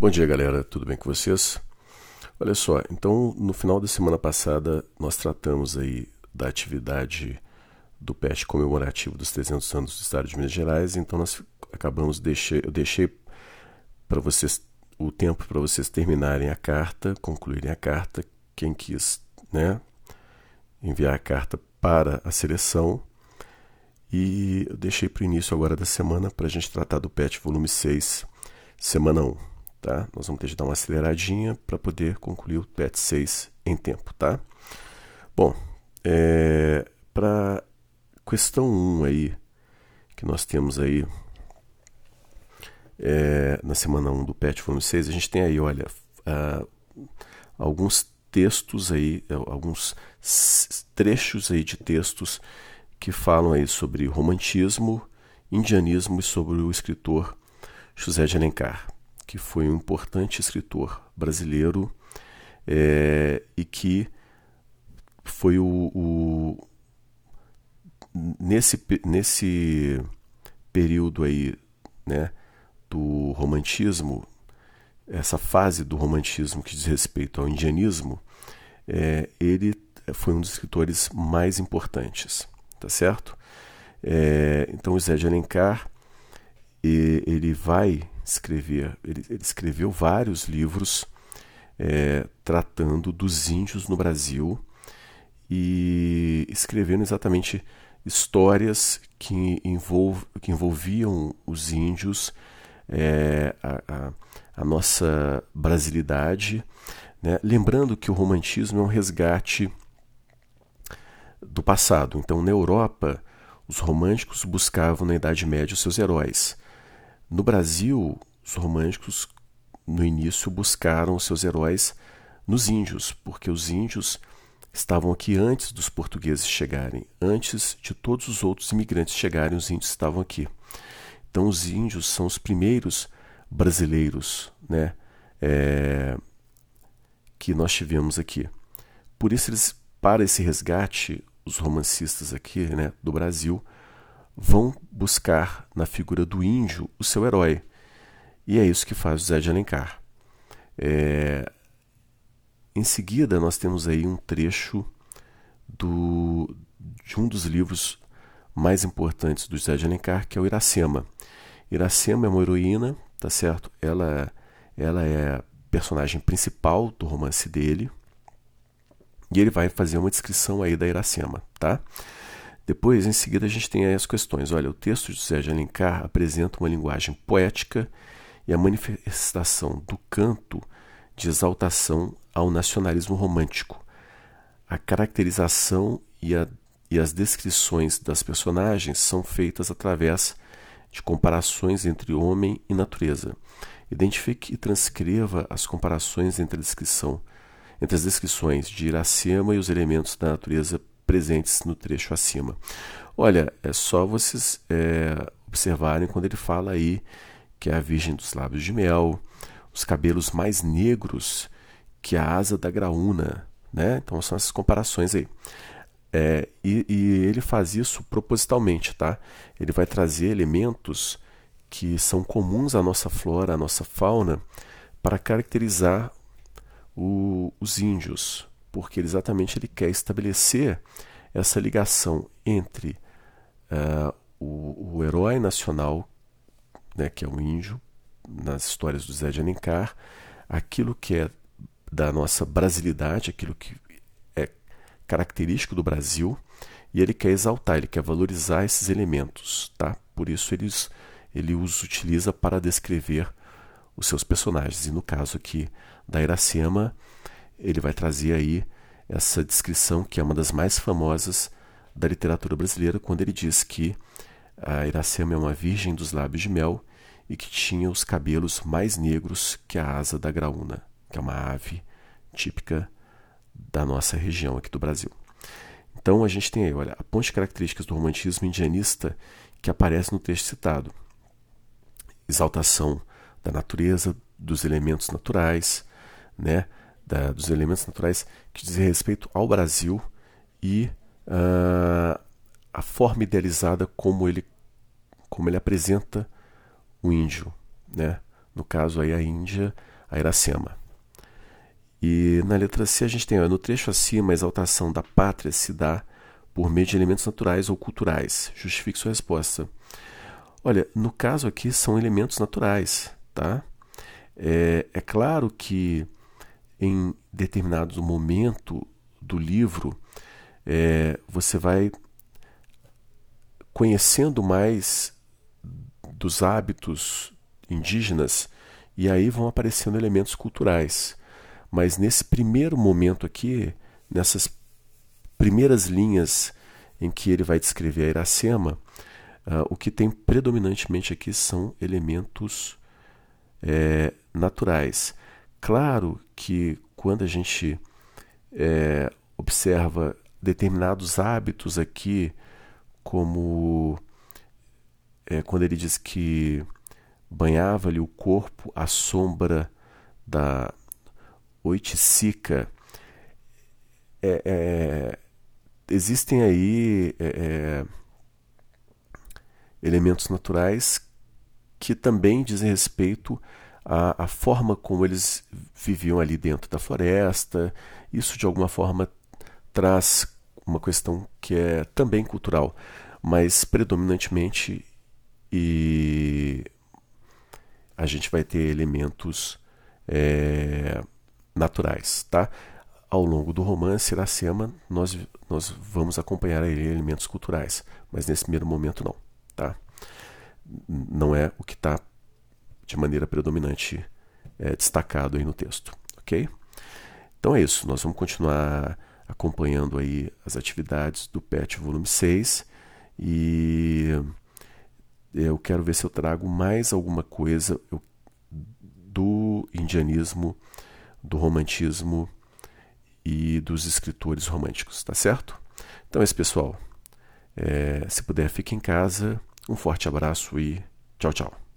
Bom dia, galera. Tudo bem com vocês? Olha só, então no final da semana passada nós tratamos aí da atividade do PET comemorativo dos 300 anos do Estado de Minas Gerais, então nós acabamos deixei, eu deixei para vocês o tempo para vocês terminarem a carta, concluírem a carta, quem quis, né, enviar a carta para a seleção. E eu deixei para o início agora da semana para a gente tratar do PET volume 6, semana 1 tá? Nós vamos ter que dar uma aceleradinha para poder concluir o PET 6 em tempo, tá? Bom, é, para questão 1 aí, que nós temos aí é, na semana 1 do PET volume 6, a gente tem aí, olha, uh, alguns textos aí, é, alguns trechos aí de textos que falam aí sobre romantismo, indianismo e sobre o escritor José de Alencar que foi um importante escritor brasileiro é, e que foi o, o, nesse, nesse período aí né, do romantismo, essa fase do romantismo que diz respeito ao indianismo, é, ele foi um dos escritores mais importantes, tá certo? É, então, o Zé de Alencar, ele vai escrever, ele, ele escreveu vários livros é, tratando dos índios no Brasil e escrevendo exatamente histórias que, envolv, que envolviam os índios, é, a, a, a, nossa brasilidade. Né? Lembrando que o romantismo é um resgate do passado. Então, na Europa, os românticos buscavam na Idade Média os seus heróis. No Brasil, os românticos no início buscaram seus heróis nos índios, porque os índios estavam aqui antes dos portugueses chegarem, antes de todos os outros imigrantes chegarem, os índios estavam aqui. Então, os índios são os primeiros brasileiros, né, é, que nós tivemos aqui. Por isso, eles, para esse resgate, os romancistas aqui, né, do Brasil, vão buscar na figura do índio o seu herói. E é isso que faz Zé de Alencar. É... Em seguida, nós temos aí um trecho do... de um dos livros mais importantes do Zé de Alencar, que é o Iracema. Iracema é uma heroína, tá certo? Ela, ela é personagem principal do romance dele. E ele vai fazer uma descrição aí da Iracema, tá? Depois, em seguida, a gente tem as questões. Olha, o texto de de Alencar apresenta uma linguagem poética e a manifestação do canto de exaltação ao nacionalismo romântico. A caracterização e, a, e as descrições das personagens são feitas através de comparações entre homem e natureza. Identifique e transcreva as comparações entre a descrição entre as descrições de Iracema e os elementos da natureza presentes no trecho acima. Olha, é só vocês é, observarem quando ele fala aí que é a Virgem dos Lábios de Mel, os cabelos mais negros que a asa da graúna, né? Então são essas comparações aí. É, e, e, ele faz isso propositalmente, tá? Ele vai trazer elementos que são comuns à nossa flora, à nossa fauna, para caracterizar o, os índios, porque exatamente ele quer estabelecer essa ligação entre uh, o, o, herói nacional, né, que é o índio, nas histórias do Zé de Alencar, aquilo que é da nossa brasilidade, aquilo que é característico do Brasil, e ele quer exaltar, ele quer valorizar esses elementos, tá? Por isso ele, ele os utiliza para descrever os seus personagens. E no caso aqui da Iracema, ele vai trazer aí essa descrição que é uma das mais famosas da literatura brasileira, quando ele diz que a Iracema é uma virgem dos lábios de mel e que tinha os cabelos mais negros que a asa da graúna, que é uma ave típica da nossa região aqui do Brasil. Então a gente tem aí, olha, a ponte de características do romantismo indianista que aparece no texto citado. Exaltação da natureza, dos elementos naturais, né? Da, dos elementos naturais que dizem respeito ao Brasil e uh, a forma idealizada como ele, como ele apresenta o índio, né? no caso aí a Índia, a Iracema. E na letra C a gente tem, ó, no trecho acima, a exaltação da pátria se dá por meio de elementos naturais ou culturais. Justifique sua resposta. Olha, no caso aqui são elementos naturais, tá? É, é claro que em determinado momento do livro é, você vai conhecendo mais dos hábitos indígenas e aí vão aparecendo elementos culturais. Mas nesse primeiro momento aqui, nessas primeiras linhas em que ele vai descrever a Iracema, uh, o que tem predominantemente aqui são elementos é, naturais. Claro que quando a gente é, observa determinados hábitos aqui, como é, quando ele diz que banhava-lhe o corpo à sombra da oiticica, é, é, existem aí é, é, elementos naturais que também dizem respeito à, à, forma como eles viviam ali dentro da floresta. Isso de alguma forma traz uma questão que é também cultural, mas predominantemente e a gente vai ter elementos é, naturais, tá? Ao longo do romance Iracema, nós, nós vamos acompanhar aí elementos culturais, mas nesse primeiro momento não, tá? Não é o que está de maneira predominante é, destacado aí no texto, ok? Então é isso, nós vamos continuar acompanhando aí as atividades do PET volume 6 e eu quero ver se eu trago mais alguma coisa do indianismo, do romantismo e dos escritores românticos, tá certo? Então é isso, pessoal. É, se puder, fique em casa. Um forte abraço e tchau, tchau.